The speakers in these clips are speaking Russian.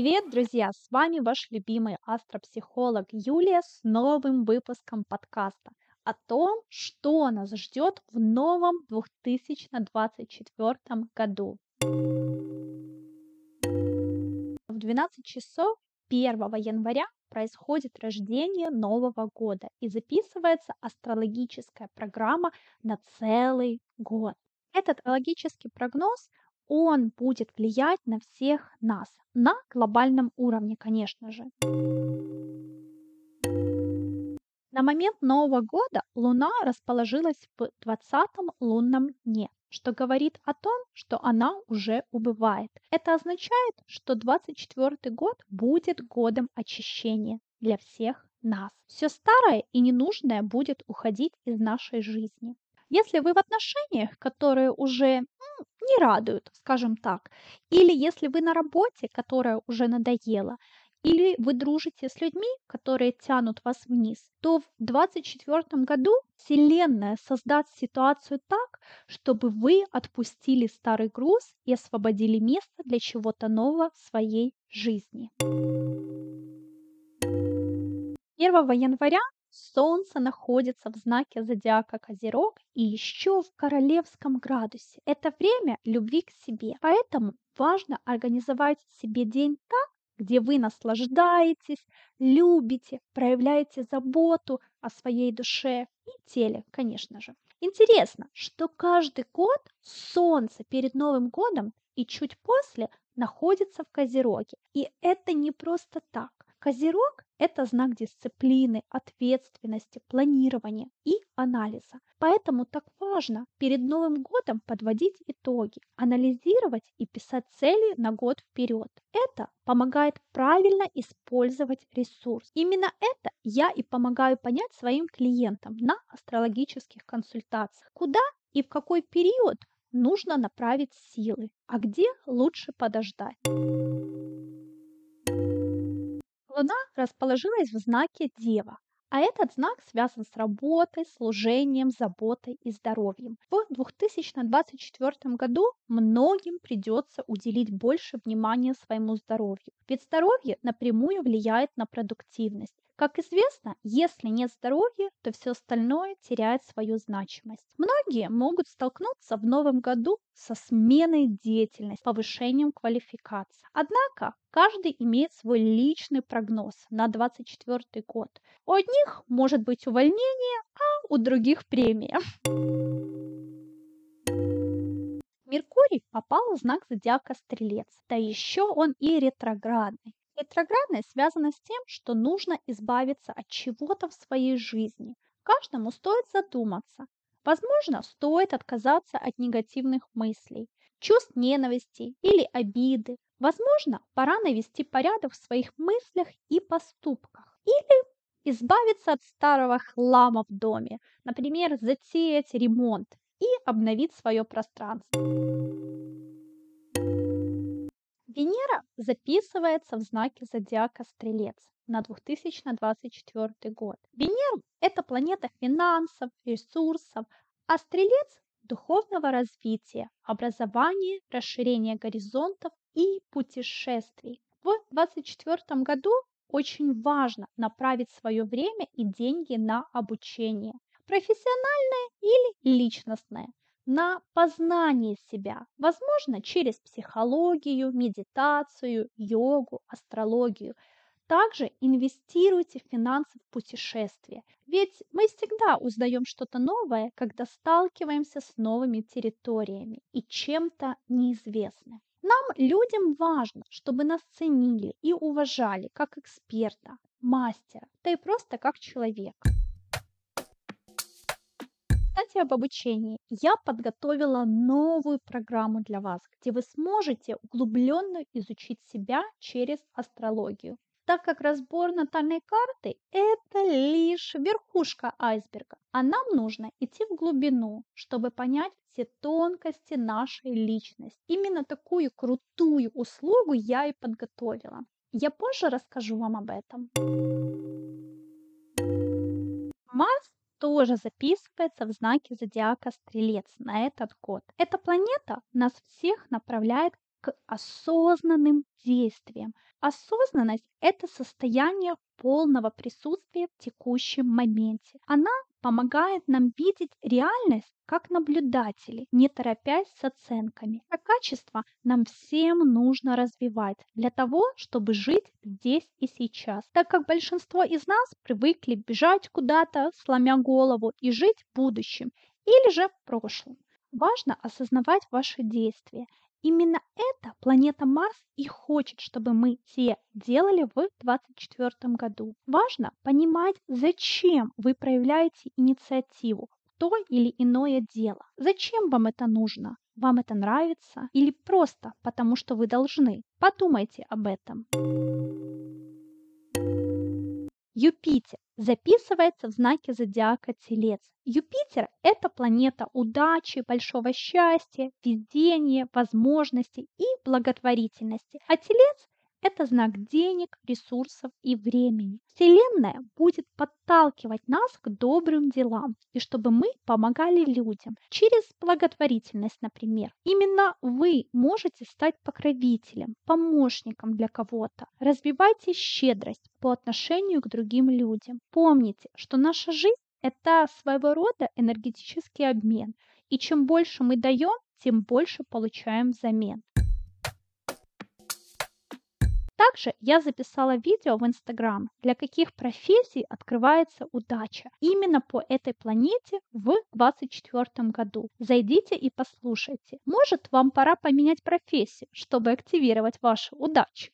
Привет, друзья! С вами ваш любимый астропсихолог Юлия с новым выпуском подкаста о том, что нас ждет в новом 2024 году. В 12 часов 1 января происходит рождение Нового года и записывается астрологическая программа на целый год. Этот логический прогноз он будет влиять на всех нас, на глобальном уровне, конечно же. На момент Нового года Луна расположилась в 20 лунном дне, что говорит о том, что она уже убывает. Это означает, что 24 год будет годом очищения для всех нас. Все старое и ненужное будет уходить из нашей жизни. Если вы в отношениях, которые уже не радуют, скажем так, или если вы на работе, которая уже надоела, или вы дружите с людьми, которые тянут вас вниз, то в 2024 году Вселенная создаст ситуацию так, чтобы вы отпустили старый груз и освободили место для чего-то нового в своей жизни. 1 января Солнце находится в знаке зодиака Козерог и еще в королевском градусе. Это время любви к себе. Поэтому важно организовать себе день так, где вы наслаждаетесь, любите, проявляете заботу о своей душе и теле, конечно же. Интересно, что каждый год Солнце перед Новым годом и чуть после находится в Козероге. И это не просто так. Козерог – это знак дисциплины, ответственности, планирования и анализа. Поэтому так важно перед Новым годом подводить итоги, анализировать и писать цели на год вперед. Это помогает правильно использовать ресурс. Именно это я и помогаю понять своим клиентам на астрологических консультациях. Куда и в какой период нужно направить силы, а где лучше подождать. Луна расположилась в знаке Дева, а этот знак связан с работой, служением, заботой и здоровьем. В 2024 году многим придется уделить больше внимания своему здоровью, ведь здоровье напрямую влияет на продуктивность. Как известно, если нет здоровья, то все остальное теряет свою значимость. Многие могут столкнуться в новом году со сменой деятельности, повышением квалификации. Однако каждый имеет свой личный прогноз на 2024 год. У одних может быть увольнение, а у других премия. Меркурий попал в знак зодиака Стрелец, да еще он и ретроградный. Ретроградность связана с тем, что нужно избавиться от чего-то в своей жизни. Каждому стоит задуматься. Возможно, стоит отказаться от негативных мыслей, чувств ненависти или обиды. Возможно, пора навести порядок в своих мыслях и поступках. Или избавиться от старого хлама в доме, например, затеять ремонт и обновить свое пространство. Венера записывается в знаке зодиака Стрелец на 2024 год. Венера – это планета финансов, ресурсов, а Стрелец – духовного развития, образования, расширения горизонтов и путешествий. В 2024 году очень важно направить свое время и деньги на обучение, профессиональное или личностное, на познание себя, возможно, через психологию, медитацию, йогу, астрологию. Также инвестируйте в финансы в путешествия, ведь мы всегда узнаем что-то новое, когда сталкиваемся с новыми территориями и чем-то неизвестным. Нам, людям, важно, чтобы нас ценили и уважали как эксперта, мастера, да и просто как человека кстати, об обучении. Я подготовила новую программу для вас, где вы сможете углубленно изучить себя через астрологию. Так как разбор натальной карты – это лишь верхушка айсберга, а нам нужно идти в глубину, чтобы понять все тонкости нашей личности. Именно такую крутую услугу я и подготовила. Я позже расскажу вам об этом. Марс тоже записывается в знаке зодиака Стрелец на этот год. Эта планета нас всех направляет к осознанным действиям. Осознанность– это состояние полного присутствия в текущем моменте. Она помогает нам видеть реальность как наблюдатели, не торопясь с оценками. Это качество нам всем нужно развивать для того, чтобы жить здесь и сейчас, так как большинство из нас привыкли бежать куда-то, сломя голову, и жить будущим или же прошлым. Важно осознавать ваши действия Именно это планета Марс и хочет, чтобы мы все делали в 2024 году. Важно понимать, зачем вы проявляете инициативу то или иное дело. Зачем вам это нужно? Вам это нравится? Или просто потому, что вы должны? Подумайте об этом. Юпитер записывается в знаке зодиака Телец. Юпитер – это планета удачи, большого счастья, везения, возможностей и благотворительности. А Телец это знак денег, ресурсов и времени. Вселенная будет подталкивать нас к добрым делам, и чтобы мы помогали людям через благотворительность, например. Именно вы можете стать покровителем, помощником для кого-то. Развивайте щедрость по отношению к другим людям. Помните, что наша жизнь это своего рода энергетический обмен. И чем больше мы даем, тем больше получаем взамен. Также я записала видео в Инстаграм, для каких профессий открывается удача именно по этой планете в 2024 году. Зайдите и послушайте. Может, вам пора поменять профессию, чтобы активировать вашу удачу.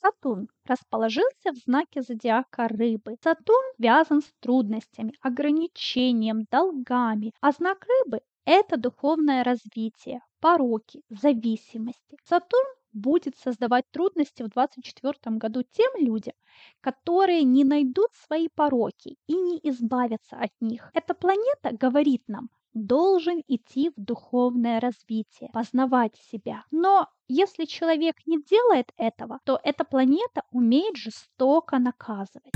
Сатурн расположился в знаке зодиака рыбы. Сатурн связан с трудностями, ограничением, долгами, а знак рыбы это духовное развитие, пороки, зависимости. Сатурн будет создавать трудности в 2024 году тем людям, которые не найдут свои пороки и не избавятся от них. Эта планета говорит нам, должен идти в духовное развитие, познавать себя. Но если человек не делает этого, то эта планета умеет жестоко наказывать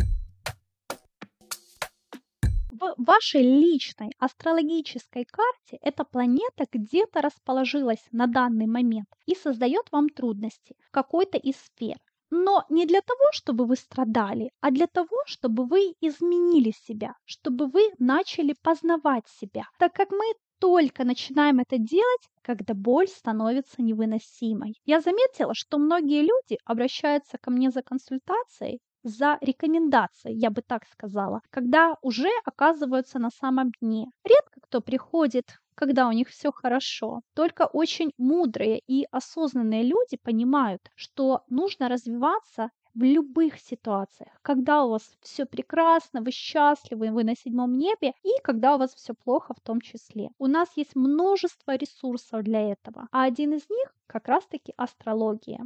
в вашей личной астрологической карте эта планета где-то расположилась на данный момент и создает вам трудности в какой-то из сфер. Но не для того, чтобы вы страдали, а для того, чтобы вы изменили себя, чтобы вы начали познавать себя. Так как мы только начинаем это делать, когда боль становится невыносимой. Я заметила, что многие люди обращаются ко мне за консультацией за рекомендации, я бы так сказала, когда уже оказываются на самом дне. Редко кто приходит когда у них все хорошо. Только очень мудрые и осознанные люди понимают, что нужно развиваться в любых ситуациях, когда у вас все прекрасно, вы счастливы, вы на седьмом небе, и когда у вас все плохо в том числе. У нас есть множество ресурсов для этого, а один из них как раз-таки астрология.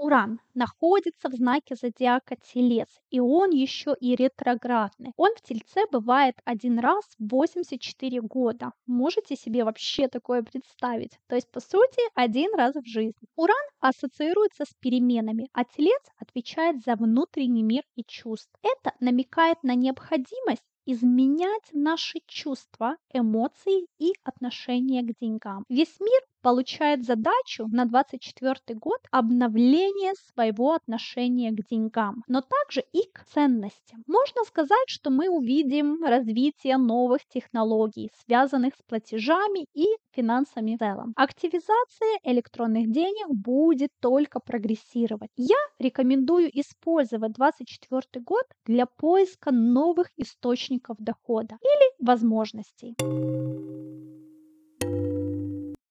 Уран находится в знаке зодиака Телец, и он еще и ретроградный. Он в Тельце бывает один раз в 84 года. Можете себе вообще такое представить? То есть, по сути, один раз в жизни. Уран ассоциируется с переменами, а Телец отвечает за внутренний мир и чувств. Это намекает на необходимость изменять наши чувства, эмоции и отношения к деньгам. Весь мир получает задачу на 24 год обновления своего отношения к деньгам, но также и к ценностям. Можно сказать, что мы увидим развитие новых технологий, связанных с платежами и финансами в целом. Активизация электронных денег будет только прогрессировать. Я рекомендую использовать 24 год для поиска новых источников дохода или возможностей.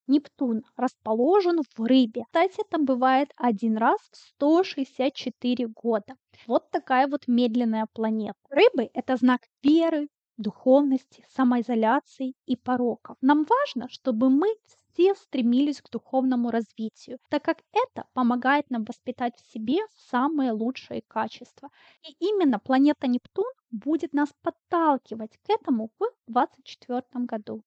Нептун расположен в рыбе. Кстати, это бывает один раз в 164 года. Вот такая вот медленная планета. Рыбы – это знак веры, духовности, самоизоляции и пороков. Нам важно, чтобы мы все стремились к духовному развитию, так как это помогает нам воспитать в себе самые лучшие качества. И именно планета Нептун будет нас подталкивать к этому в 2024 году.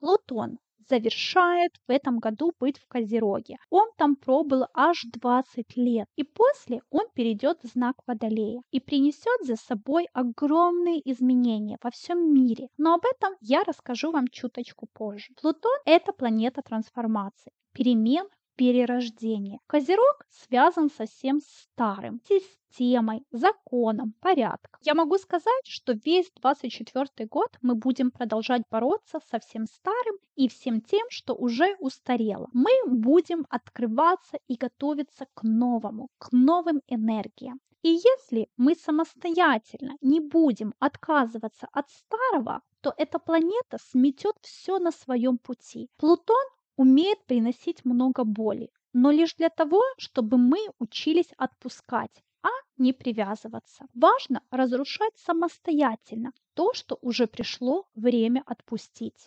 Плутон завершает в этом году быть в Козероге. Он там пробыл аж 20 лет. И после он перейдет в знак Водолея и принесет за собой огромные изменения во всем мире. Но об этом я расскажу вам чуточку позже. Плутон – это планета трансформации, перемен, перерождения. Козерог связан со всем старым, системой, законом, порядком. Я могу сказать, что весь 24 год мы будем продолжать бороться со всем старым и всем тем, что уже устарело. Мы будем открываться и готовиться к новому, к новым энергиям. И если мы самостоятельно не будем отказываться от старого, то эта планета сметет все на своем пути. Плутон умеет приносить много боли, но лишь для того, чтобы мы учились отпускать, а не привязываться. Важно разрушать самостоятельно то, что уже пришло время отпустить.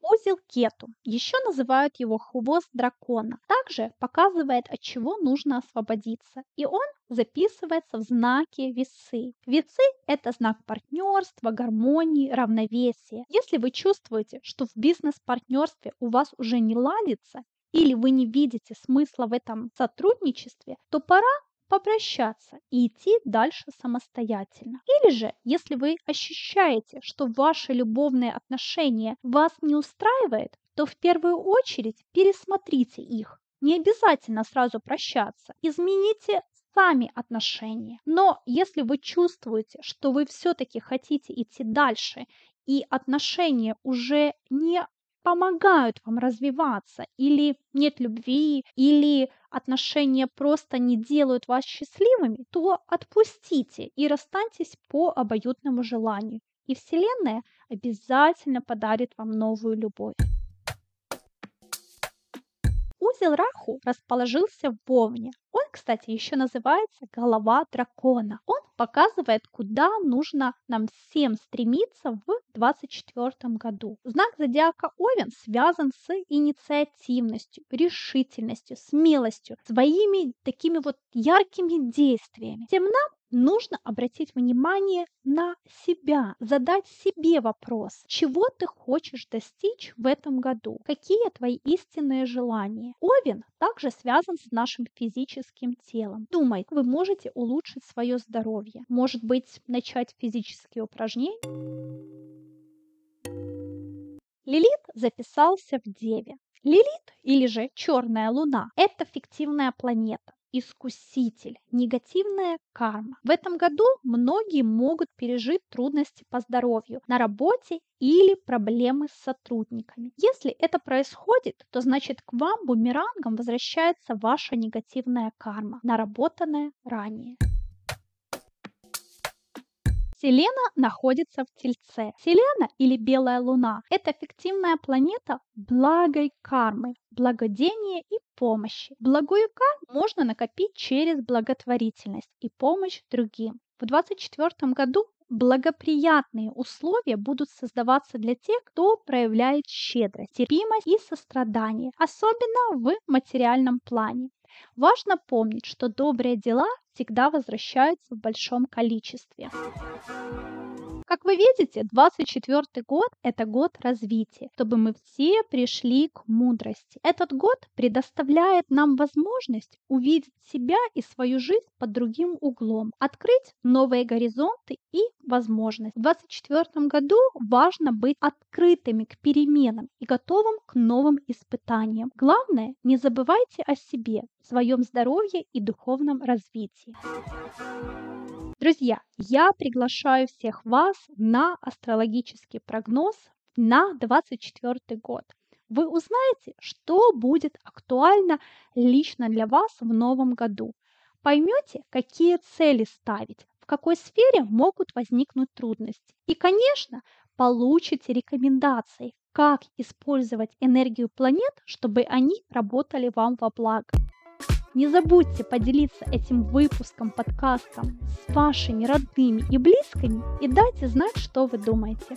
Узел кету, еще называют его хвост дракона, также показывает, от чего нужно освободиться, и он записывается в знаке весы. Весы – это знак партнерства, гармонии, равновесия. Если вы чувствуете, что в бизнес-партнерстве у вас уже не ладится, или вы не видите смысла в этом сотрудничестве, то пора попрощаться и идти дальше самостоятельно. Или же, если вы ощущаете, что ваши любовные отношения вас не устраивает, то в первую очередь пересмотрите их. Не обязательно сразу прощаться. Измените сами отношения. Но если вы чувствуете, что вы все-таки хотите идти дальше, и отношения уже не помогают вам развиваться, или нет любви, или отношения просто не делают вас счастливыми, то отпустите и расстаньтесь по обоюдному желанию. И Вселенная обязательно подарит вам новую любовь. Узел Раху расположился в Овне. Он, кстати, еще называется голова дракона. Он показывает, куда нужно нам всем стремиться в 2024 году. Знак зодиака Овен связан с инициативностью, решительностью, смелостью, своими такими вот яркими действиями. Тем нам нужно обратить внимание на себя, задать себе вопрос, чего ты хочешь достичь в этом году, какие твои истинные желания. Овен также связан с нашим физическим телом. Думай, вы можете улучшить свое здоровье, может быть, начать физические упражнения. Лилит записался в Деве. Лилит, или же Черная Луна, это фиктивная планета искуситель, негативная карма. В этом году многие могут пережить трудности по здоровью на работе или проблемы с сотрудниками. Если это происходит, то значит к вам бумерангом возвращается ваша негативная карма, наработанная ранее. Селена находится в Тельце. Селена или Белая Луна – это фиктивная планета благой кармы, благодения и помощи. Благую карму можно накопить через благотворительность и помощь другим. В 2024 году благоприятные условия будут создаваться для тех, кто проявляет щедрость, терпимость и сострадание, особенно в материальном плане. Важно помнить, что добрые дела всегда возвращаются в большом количестве. Как вы видите, 24 год – это год развития, чтобы мы все пришли к мудрости. Этот год предоставляет нам возможность увидеть себя и свою жизнь под другим углом, открыть новые горизонты и возможности. В 24 году важно быть открытыми к переменам и готовым к новым испытаниям. Главное, не забывайте о себе, своем здоровье и духовном развитии. Друзья, я приглашаю всех вас на астрологический прогноз на 24 год. Вы узнаете, что будет актуально лично для вас в новом году. Поймете, какие цели ставить, в какой сфере могут возникнуть трудности. И, конечно, получите рекомендации, как использовать энергию планет, чтобы они работали вам во благо. Не забудьте поделиться этим выпуском подкастом с вашими родными и близкими и дайте знать, что вы думаете.